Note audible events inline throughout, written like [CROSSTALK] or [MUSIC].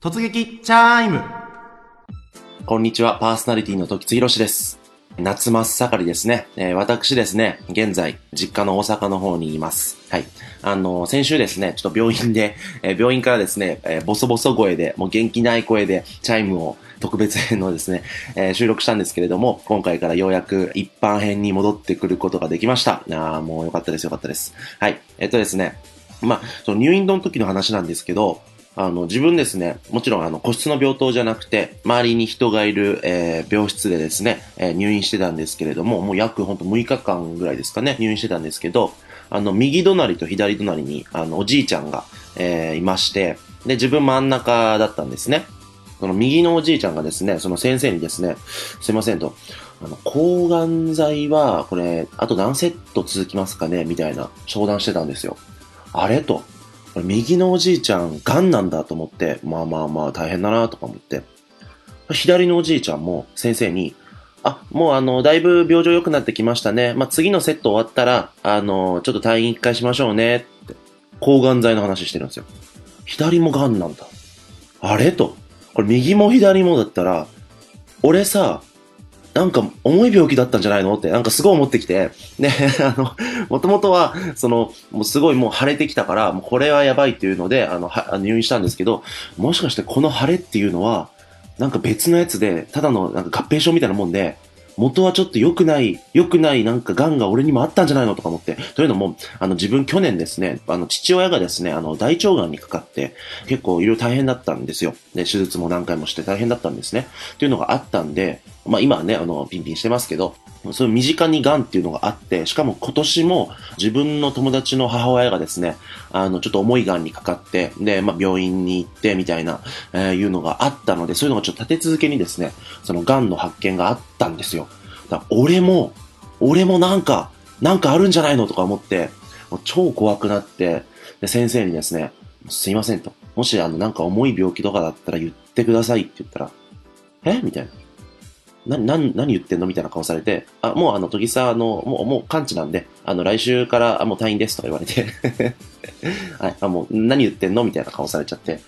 突撃チャイムこんにちは、パーソナリティの時津博です。夏真っ盛りですね。えー私ですね、現在、実家の大阪の方にいます。はい。あの先週ですね、ちょっと病院で、えー病院からですね、えーボソボソ声で、もう元気ない声で、チャイムを特別編のですね、え収録したんですけれども、今回からようやく一般編に戻ってくることができました。あーもうよかったです、よかったです。はい。えっとですね、まあ、その入院の時の話なんですけど、あの、自分ですね、もちろんあの、個室の病棟じゃなくて、周りに人がいる、えー病室でですね、えー入院してたんですけれども、もう約ほんと6日間ぐらいですかね、入院してたんですけど、あの、右隣と左隣に、あの、おじいちゃんが、えーいまして、で、自分真ん中だったんですね。その右のおじいちゃんがですね、その先生にですね、すいませんと、あの、抗がん剤は、これ、あと何セット続きますかねみたいな相談してたんですよ。あれ？と。右のおじいちゃん、癌なんだと思って、まあまあまあ大変だなとか思って。左のおじいちゃんも先生に、あ、もうあの、だいぶ病状良くなってきましたね。まあ次のセット終わったら、あの、ちょっと退院一回しましょうねって、抗がん剤の話してるんですよ。左も癌なんだ。あれと。これ右も左もだったら、俺さ、なんか重い病気だったんじゃないの？って、なんかすごい思ってきて、ね、[LAUGHS] あの、もともとは、その、もうすごいもう腫れてきたから、もうこれはやばいっていうので、あの、は入院したんですけど、もしかしてこの腫れっていうのは、なんか別のやつで、ただのなんか合併症みたいなもんで、元はちょっと良くない、良くないなんか癌が俺にもあったんじゃないのとか思って。というのも、あの自分去年ですね、あの父親がですね、あの大腸癌にかかって、結構いろいろ大変だったんですよ。で、手術も何回もして大変だったんですね。っていうのがあったんで、まあ今はね、あの、ピンピンしてますけど、そういう身近に癌っていうのがあって、しかも今年も自分の友達の母親がですね、あの、ちょっと重い癌にかかって、で、まあ病院に行ってみたいな、えーいうのがあったので、そういうのがちょっと立て続けにですね、その癌の発見があったんですよ。だから俺も、俺もなんか、なんかあるんじゃないのとか思って、もう超怖くなって、で、先生にですね、すいませんと。もし、あの、なんか重い病気とかだったら言ってくださいって言ったら、え？みたいな。な、な、何言ってんのみたいな顔されて、あ、もうあの、時さ、あの、もう、もう完治なんで、あの、来週から、あ、もう退院ですとか言われて、[LAUGHS] はい、あ、もう、何言ってんのみたいな顔されちゃって。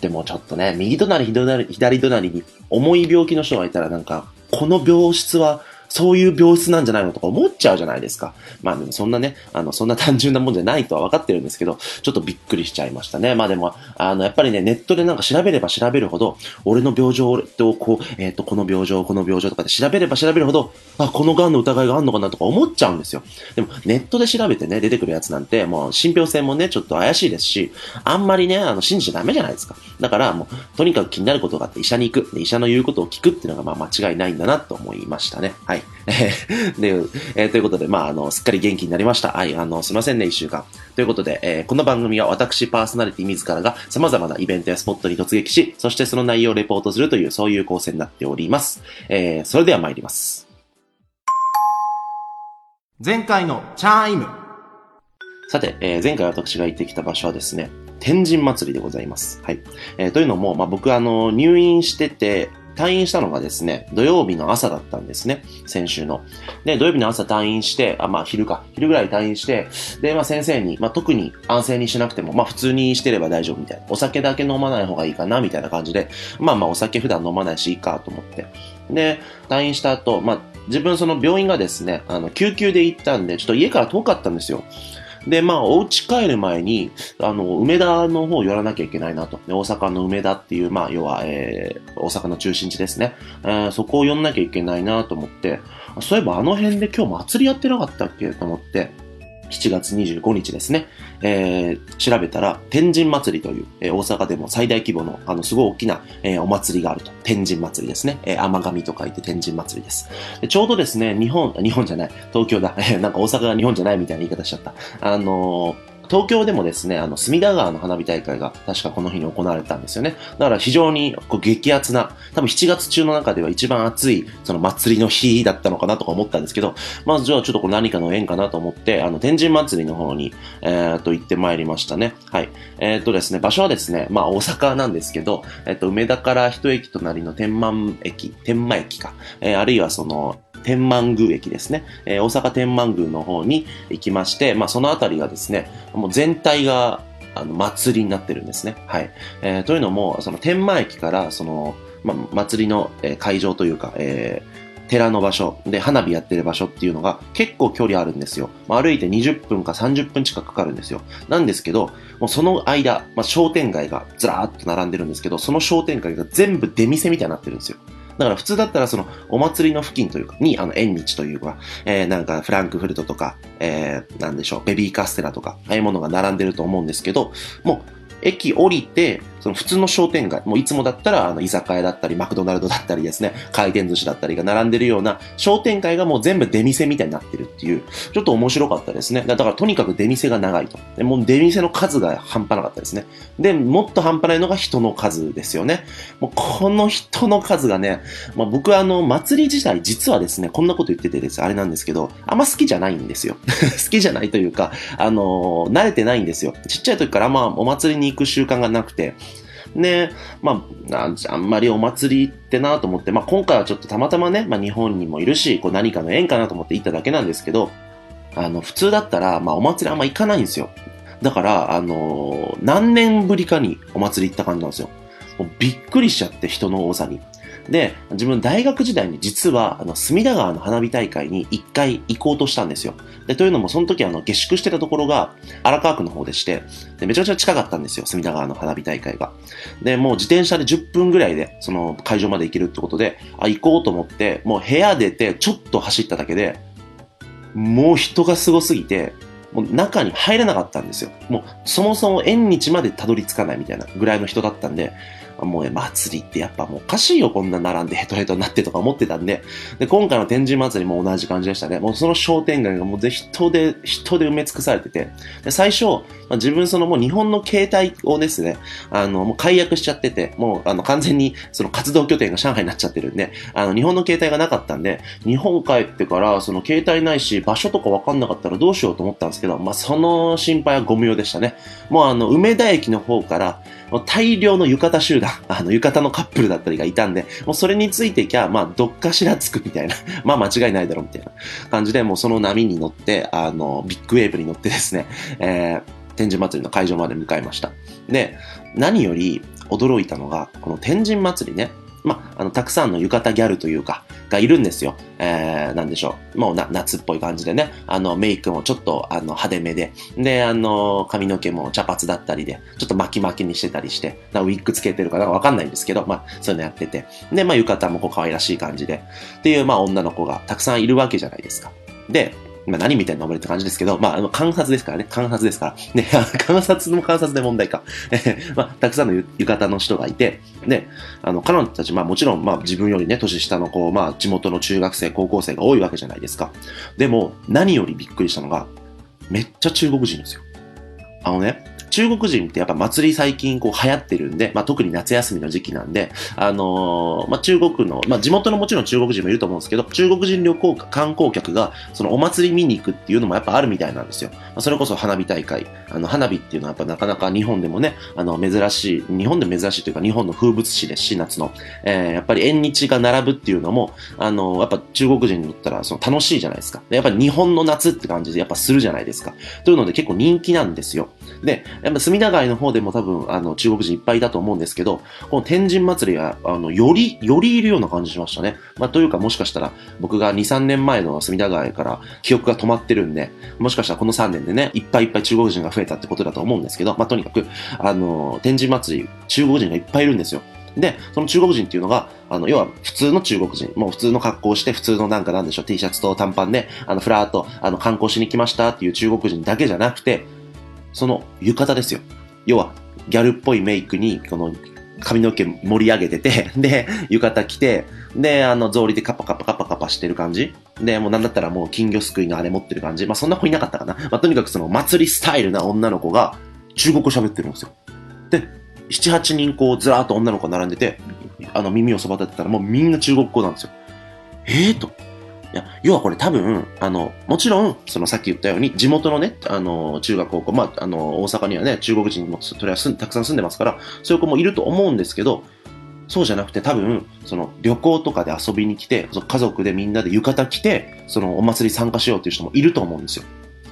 でもちょっとね、右隣、左隣、左隣に重い病気の人がいたらなんか、この病室は、そういう病室なんじゃないのとか思っちゃうじゃないですか。まあでもそんなね、あの、そんな単純なもんじゃないとは分かってるんですけど、ちょっとびっくりしちゃいましたね。まあでも、あの、やっぱりね、ネットでなんか調べれば調べるほど、俺の病状と、こう、えっ、と、この病状、この病状とかで調べれば調べるほど、あ、この癌の疑いがあるのかなとか思っちゃうんですよ。でも、ネットで調べてね、出てくるやつなんて、もう、信憑性もね、ちょっと怪しいですし、あんまりね、あの、信じちゃダメじゃないですか。だから、もう、とにかく気になることがあって医者に行く。で医者の言うことを聞くっていうのが、まあ、間違いないんだなと思いましたね。はい。い [LAUGHS] で、えーということで、まあ、あの、すっかり元気になりました。はい、あの、すいませんね、一週間。ということで、えーこの番組は私パーソナリティ自らが様々なイベントやスポットに突撃し、そしてその内容をレポートするという、そういう構成になっております。えーそれでは参ります。前回のチャイムさて、えー前回私が行ってきた場所はですね、天神祭りでございます。はい。えーというのも、まあ、僕あの、入院してて、退院したのがですね、土曜日の朝だったんですね。先週の。で、土曜日の朝退院して、あ、まあ昼か。昼ぐらい退院して、で、まあ先生に、まあ特に安静にしなくても、まあ普通にしてれば大丈夫みたいな。お酒だけ飲まない方がいいかな、みたいな感じで、まあまあお酒普段飲まないしいいかと思って。で、退院した後、まあ自分その病院がですね、あの、救急で行ったんで、ちょっと家から遠かったんですよ。で、まあ、お家帰る前に、あの、梅田の方寄らなきゃいけないなと。で大阪の梅田っていう、まあ、要は、えー、大阪の中心地ですね。えーそこを寄んなきゃいけないなと思って、そういえばあの辺で今日祭りやってなかったっけ？と思って、7月25日ですね。えー調べたら、天神祭りという、えー大阪でも最大規模の、あの、すごい大きな、えーお祭りがあると。天神祭りですね。えー甘神と書いて天神祭りです。でちょうどですね、日本、日本じゃない、東京だ。え [LAUGHS] ーなんか大阪が日本じゃないみたいな言い方しちゃった。あのー東京でもですね、あの、隅田川の花火大会が確かこの日に行われたんですよね。だから非常にこう激アツな、多分7月中の中では一番暑い、その祭りの日だったのかなとか思ったんですけど、まずじゃあちょっとこれ何かの縁かなと思って、あの、天神祭りの方に、えーっと、行ってまいりましたね。はい。えーっとですね、場所はですね、まあ大阪なんですけど、えっと、梅田から一駅隣の天満駅、天満駅か、えーあるいはその、天満宮駅ですね。えー大阪天満宮の方に行きまして、まあそのあたりがですね、もう全体があの、祭りになってるんですね。はい。えーというのも、その天満駅から、その、まあ、祭りの、会場というか、えー寺の場所で花火やってる場所っていうのが結構距離あるんですよ。まあ、歩いて20分か30分近くかかるんですよ。なんですけど、もうその間、まあ、商店街がずらーっと並んでるんですけど、その商店街が全部出店みたいになってるんですよ。だから普通だったらそのお祭りの付近というか、に、あの、縁日というか、えー、なんかフランクフルトとか、えー、なんでしょう、ベビーカステラとか、ああいうものが並んでると思うんですけど、もう、駅降りて、その普通の商店街、もういつもだったら、あの、居酒屋だったり、マクドナルドだったりですね、回転寿司だったりが並んでるような商店街がもう全部出店みたいになってるっていう、ちょっと面白かったですね。だからとにかく出店が長いと。でもう出店の数が半端なかったですね。で、もっと半端ないのが人の数ですよね。もうこの人の数がね、まあ、僕はあの、祭り自体実はですね、こんなこと言っててです、あれなんですけど、あんま好きじゃないんですよ。[LAUGHS] 好きじゃないというか、あのー慣れてないんですよ。ちっちゃい時からまあ、お祭りに行く習慣がなくて、で、まあ、あんまりお祭りってなと思って、まあ今回はちょっとたまたまね、まあ日本にもいるし、こう何かの縁かなと思って行っただけなんですけど、あの、普通だったら、まあお祭りあんま行かないんですよ。だから、あのー何年ぶりかにお祭り行った感じなんですよ。もうびっくりしちゃって、人の多さに。で、自分大学時代に実は、あの、隅田川の花火大会に一回行こうとしたんですよ。で、というのも、その時あの、下宿してたところが、荒川区の方でして、で、めちゃめちゃ近かったんですよ、隅田川の花火大会が。で、もう自転車で10分ぐらいで、その会場まで行けるってことで、あ、行こうと思って、もう部屋出て、ちょっと走っただけで、もう人がすごすぎて、もう中に入れなかったんですよ。もうそもそも縁日までたどり着かないみたいなぐらいの人だったんで、もうね、祭りってやっぱもうおかしいよ、こんな並んでヘトヘトになってとか思ってたんで、で、今回の天神祭りも同じ感じでしたね。もうその商店街がもうぜ人で、人で埋め尽くされてて、で最初、まあ、自分そのもう日本の携帯をですね、あの、もう解約しちゃってて、もうあの完全にその活動拠点が上海になっちゃってるんで、あの日本の携帯がなかったんで、日本帰ってからその携帯ないし、場所とかわかんなかったらどうしようと思ったんですけど、まあその心配はご無用でしたね。もうあの、梅田駅の方から、もう大量の浴衣集団、[LAUGHS] あの、浴衣のカップルだったりがいたんで、もうそれについていきゃ、まあ、どっかしらつくみたいな、[LAUGHS] まあ、間違いないだろうみたいな感じで、もうその波に乗って、あの、ビッグウェーブに乗ってですね、えー、天神祭りの会場まで向かいました。で、何より驚いたのが、この天神祭りね、まあ、あの、たくさんの浴衣ギャルというか、がいるんですよ。えー、なんでしょう。もうな、夏っぽい感じでね。あの、メイクもちょっと、あの、派手めで。で、あの、髪の毛も茶髪だったりで、ちょっと巻き巻きにしてたりして、なウィッグつけてるかな？んかわかんないんですけど、まあ、そういうのやってて。で、まあ、浴衣もこう可愛らしい感じで。っていう、まあ、女の子がたくさんいるわけじゃないですか。で、まあ、何みたいなのって感じですけど、まあ、あの、観察ですからね。観察ですから。ね、[LAUGHS] 観察の観察で問題か。え [LAUGHS] まあ、たくさんの浴衣の人がいて、で、あの、彼女たち、まあもちろん、まあ自分よりね、年下の子、まあ地元の中学生、高校生が多いわけじゃないですか。でも、何よりびっくりしたのが、めっちゃ中国人ですよ。あのね、中国人ってやっぱ祭り最近こう流行ってるんで、まあ特に夏休みの時期なんで、あのーまあ中国の、まあ地元のもちろん中国人もいると思うんですけど、中国人旅行観光客がそのお祭り見に行くっていうのもやっぱあるみたいなんですよ。まあそれこそ花火大会。あの花火っていうのはやっぱなかなか日本でもね、あの珍しい、日本で珍しいというか日本の風物詩ですし、夏の。えーやっぱり縁日が並ぶっていうのも、あのやっぱ中国人にとったらその楽しいじゃないですか。やっぱり日本の夏って感じでやっぱするじゃないですか。というので結構人気なんですよ。で、やっぱ隅田川の方でも多分、あの、中国人いっぱいいたと思うんですけど、この天神祭りは、あの、より、よりいるような感じしましたね。まあ、というかもしかしたら、僕が2、3年前の隅田川から記憶が止まってるんで、もしかしたらこの3年でね、いっぱいいっぱい中国人が増えたってことだと思うんですけど、まあ、とにかく、あの、天神祭り、中国人がいっぱいいるんですよ。で、その中国人っていうのが、あの、要は普通の中国人、もう普通の格好をして、普通のなんかなんでしょう、T シャツと短パンで、あの、ふらーっと、あの、観光しに来ましたっていう中国人だけじゃなくて、その浴衣ですよ。要は、ギャルっぽいメイクに、この、髪の毛盛り上げてて、[LAUGHS] で、浴衣着て、で、あの、草履でカッパカッパカッパカッパしてる感じ。で、もうなんだったらもう金魚すくいのあれ持ってる感じ。まあ、そんな子いなかったかな。まあ、とにかくその祭りスタイルな女の子が中国語喋ってるんですよ。で、7、8人こうずらーっと女の子並んでて、あの耳をそば立てたらもうみんな中国語なんですよ。ええー、と。や、要はこれ多分、あの、もちろん、そのさっき言ったように、地元のね、あの、中学高校、まあ、あの、大阪にはね、中国人も、それはすんたくさん住んでますから、そういう子もいると思うんですけど、そうじゃなくて多分、その旅行とかで遊びに来て、家族でみんなで浴衣着て、そのお祭り参加しようっていう人もいると思うんですよ。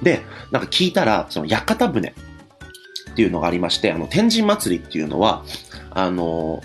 で、なんか聞いたら、その屋形船。っていうのがありまして、あの、天神祭りっていうのは、あの、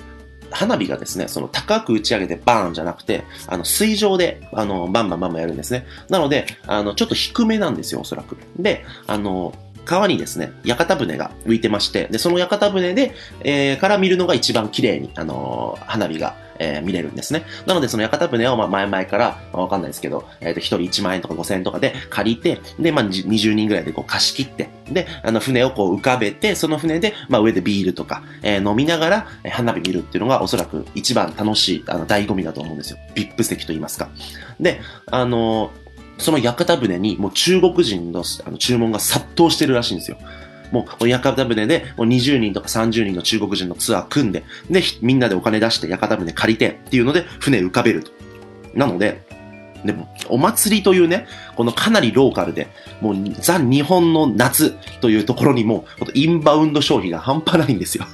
花火がですね、その高く打ち上げてバーンじゃなくて、あの、水上で、あの、バンバンバンバンやるんですね。なので、あの、ちょっと低めなんですよ、おそらく。で、あの、川にですね、屋形船が浮いてまして、で、その屋形船で、えー、から見るのが一番綺麗に、あのー花火が、えー見れるんですね。なので、その屋形船を、まあ、前々から、まあわかんないですけど、えっ、と、一人1万円とか5000円とかで借りて、で、まあ、20人ぐらいでこう貸し切って、で、あの、船をこう浮かべて、その船で、まあ、上でビールとか、え飲みながら、え花火見るっていうのが、おそらく一番楽しい、あの、醍醐味だと思うんですよ。VIP 席と言いますか。で、あのーその屋形船にもう中国人のあの注文が殺到してるらしいんですよ。もう屋形船でもう20人とか30人の中国人のツアー組んで、で、みんなでお金出して屋形船借りてっていうので船浮かべると。なので、でも、お祭りというね、このかなりローカルで、もうザ日本の夏というところにも、インバウンド消費が半端ないんですよ。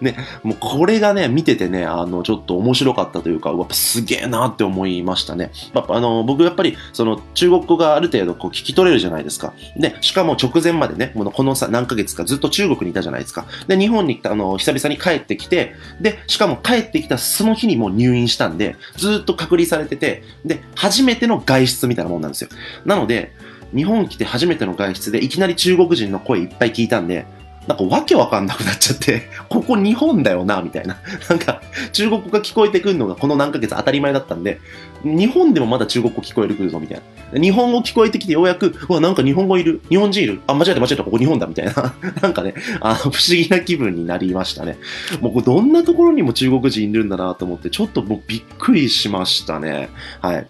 [LAUGHS] ね、もうこれがね、見ててね、あの、ちょっと面白かったというか、やっぱすげえなって思いましたね。やっぱあの、僕やっぱり、その、中国語がある程度こう聞き取れるじゃないですか。で、しかも直前までね、このこのさ、何ヶ月かずっと中国にいたじゃないですか。で、日本に来た、あの、久々に帰ってきて、で、しかも帰ってきたその日にもう入院したんで、ずっと隔離されてて、で、初めての外出みたいなもんなんですよ。なので、日本来て初めての外出でいきなり中国人の声いっぱい聞いたんで、なんかわけわかんなくなっちゃって、[LAUGHS] ここ日本だよな、みたいな。[LAUGHS] なんか、中国語が聞こえてくるのがこの何ヶ月当たり前だったんで、日本でもまだ中国語聞こえてくるぞ、みたいな。日本語聞こえてきてようやく、うわ、なんか日本語いる。日本人いる。あ、間違えた間違えた、ここ日本だ、みたいな。[LAUGHS] なんかね、あの、不思議な気分になりましたね。もうどんなところにも中国人いるんだなと思って、ちょっともうびっくりしましたね。はい。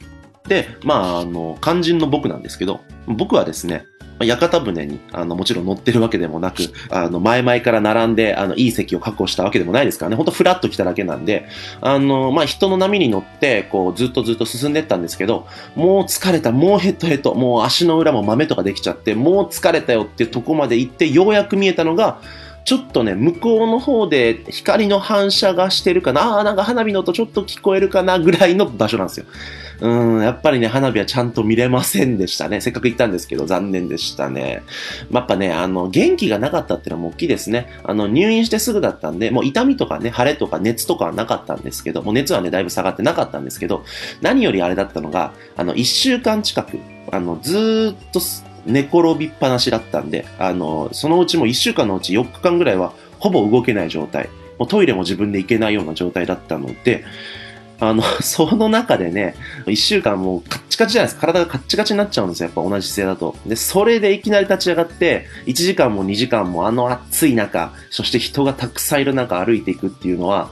で、まあ、あの、肝心の僕なんですけど、僕はですね、屋形船に、あの、もちろん乗ってるわけでもなく、[LAUGHS] あの、前々から並んで、あの、いい席を確保したわけでもないですからね、ほんとフラッと来ただけなんで、あの、まあ、人の波に乗って、こう、ずっとずっと進んでったんですけど、もう疲れた、もうヘトヘト、もう足の裏も豆とかできちゃって、もう疲れたよっていうとこまで行って、ようやく見えたのが、ちょっとね、向こうの方で光の反射がしてるかな、ああー、なんか花火の音ちょっと聞こえるかなぐらいの場所なんですよ。うん、やっぱりね、花火はちゃんと見れませんでしたね。せっかく行ったんですけど、残念でしたね。まあやっぱね、あの、元気がなかったっていうのはも大きいですね。あの、入院してすぐだったんで、もう痛みとかね、腫れとか熱とかはなかったんですけど、もう熱はね、だいぶ下がってなかったんですけど、何よりあれだったのが、あの、一週間近く、あの、ずーっと寝転びっぱなしだったんで、あの、そのうちも一週間のうち4日間ぐらいは、ほぼ動けない状態。もうトイレも自分で行けないような状態だったので、あの、[LAUGHS] その中でね、一週間もうカッチカチじゃないですか。体がカッチカチになっちゃうんですよ。やっぱ同じ姿勢だと。で、それでいきなり立ち上がって、1時間も2時間もあの暑い中、そして人がたくさんいる中歩いていくっていうのは、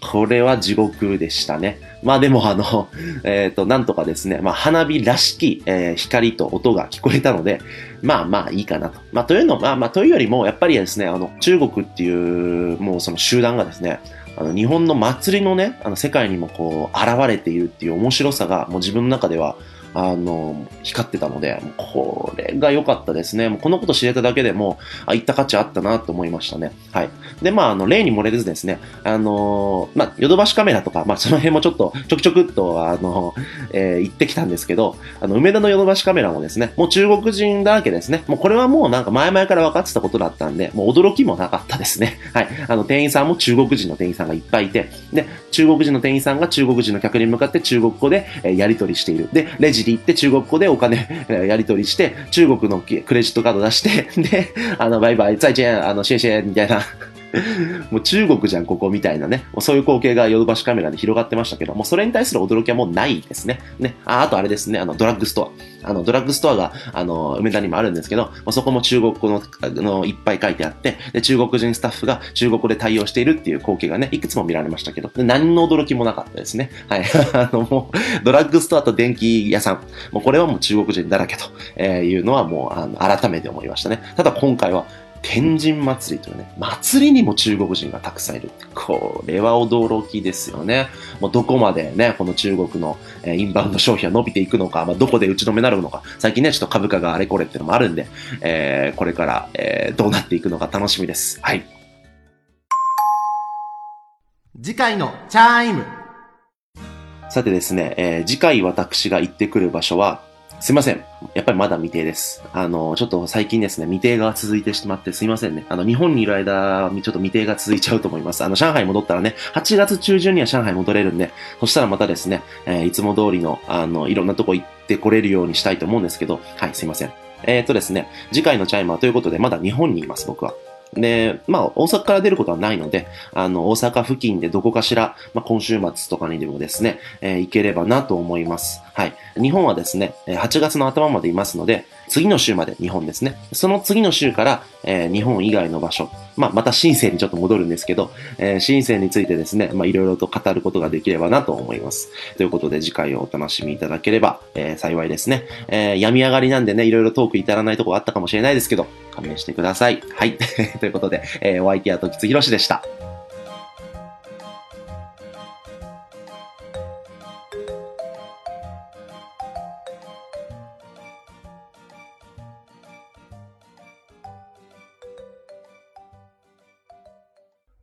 これは地獄でしたね。まあでもあの、[LAUGHS] えっ、と、なんとかですね、まあ花火らしき、えー光と音が聞こえたので、まあまあいいかなと。まあというの、まあまあというよりも、やっぱりですね、あの、中国っていう、もうその集団がですね、あの、日本の祭りのね、あの、世界にもこう、現れているっていう面白さが、もう自分の中では、あの、光ってたので、これが良かったですね。もうこのこと知れただけでも、あ、行った価値あったなと思いましたね。はい。で、まあ、あの、例に漏れずですね、あのまあ、ヨドバシカメラとか、まあ、その辺もちょっと、ちょくちょくっと、あの、えー行ってきたんですけど、あの、梅田のヨドバシカメラもですね、もう中国人だらけですね。もうこれはもうなんか前々から分かってたことだったんで、もう驚きもなかったですね。[LAUGHS] はい。あの、店員さんも中国人の店員さんがいっぱいいて、で、中国人の店員さんが中国人の客に向かって中国語で、えーやり取りしている。で、レジに行って中国語でお金、えーやり取りして、中国のクレジットカード出して、[LAUGHS] で、あの、バイバイ、再见、あの、シェシェ、みたいな。[LAUGHS] もう中国じゃん、ここみたいなね。もうそういう光景がヨドバシカメラで広がってましたけど、もうそれに対する驚きはもうないですね。ね。あ、あとあれですね、あの、ドラッグストア。あの、ドラッグストアが、あの、梅田にもあるんですけど、まあ、そこも中国語の、あの、いっぱい書いてあって、で、中国人スタッフが中国語で対応しているっていう光景がね、いくつも見られましたけど、で何の驚きもなかったですね。はい。[LAUGHS] あの、もう、ドラッグストアと電気屋さん、もうこれはもう中国人だらけとえーいうのはもう、あの、改めて思いましたね。ただ今回は、天神祭りというね、祭りにも中国人がたくさんいるって。これは驚きですよね。もうどこまでね、この中国の、えーインバウンド消費が伸びていくのか、まあ、どこで打ち止めになるのか、最近ね、ちょっと株価があれこれっていうのもあるんで、えーこれから、えーどうなっていくのか楽しみです。はい。次回のチャイムさてですね、えー次回私が行ってくる場所は、すいません。やっぱりまだ未定です。あの、ちょっと最近ですね、未定が続いてしまってすいませんね。あの、日本にいる間、ちょっと未定が続いちゃうと思います。あの、上海戻ったらね、8月中旬には上海戻れるんで、そしたらまたですね、えーいつも通りの、あの、いろんなとこ行ってこれるようにしたいと思うんですけど、はい、すいません。えー、とですね、次回のチャイマーということで、まだ日本にいます、僕は。で、まあ、大阪から出ることはないので、あの、大阪付近でどこかしら、まあ、今週末とかにでもですね、えー行ければなと思います。はい。日本はですね、8月の頭までいますので、次の週まで日本ですね。その次の週から、えー日本以外の場所、まあ、また深センにちょっと戻るんですけど、えー深センについてですね、まあ、いろいろと語ることができればなと思います。ということで、次回をお楽しみいただければ、えー幸いですね。えー病み上がりなんでね、いろいろトーク至らないところあったかもしれないですけど、勘弁してください。はい。[LAUGHS] ということで、えーお相手は時津博士でした。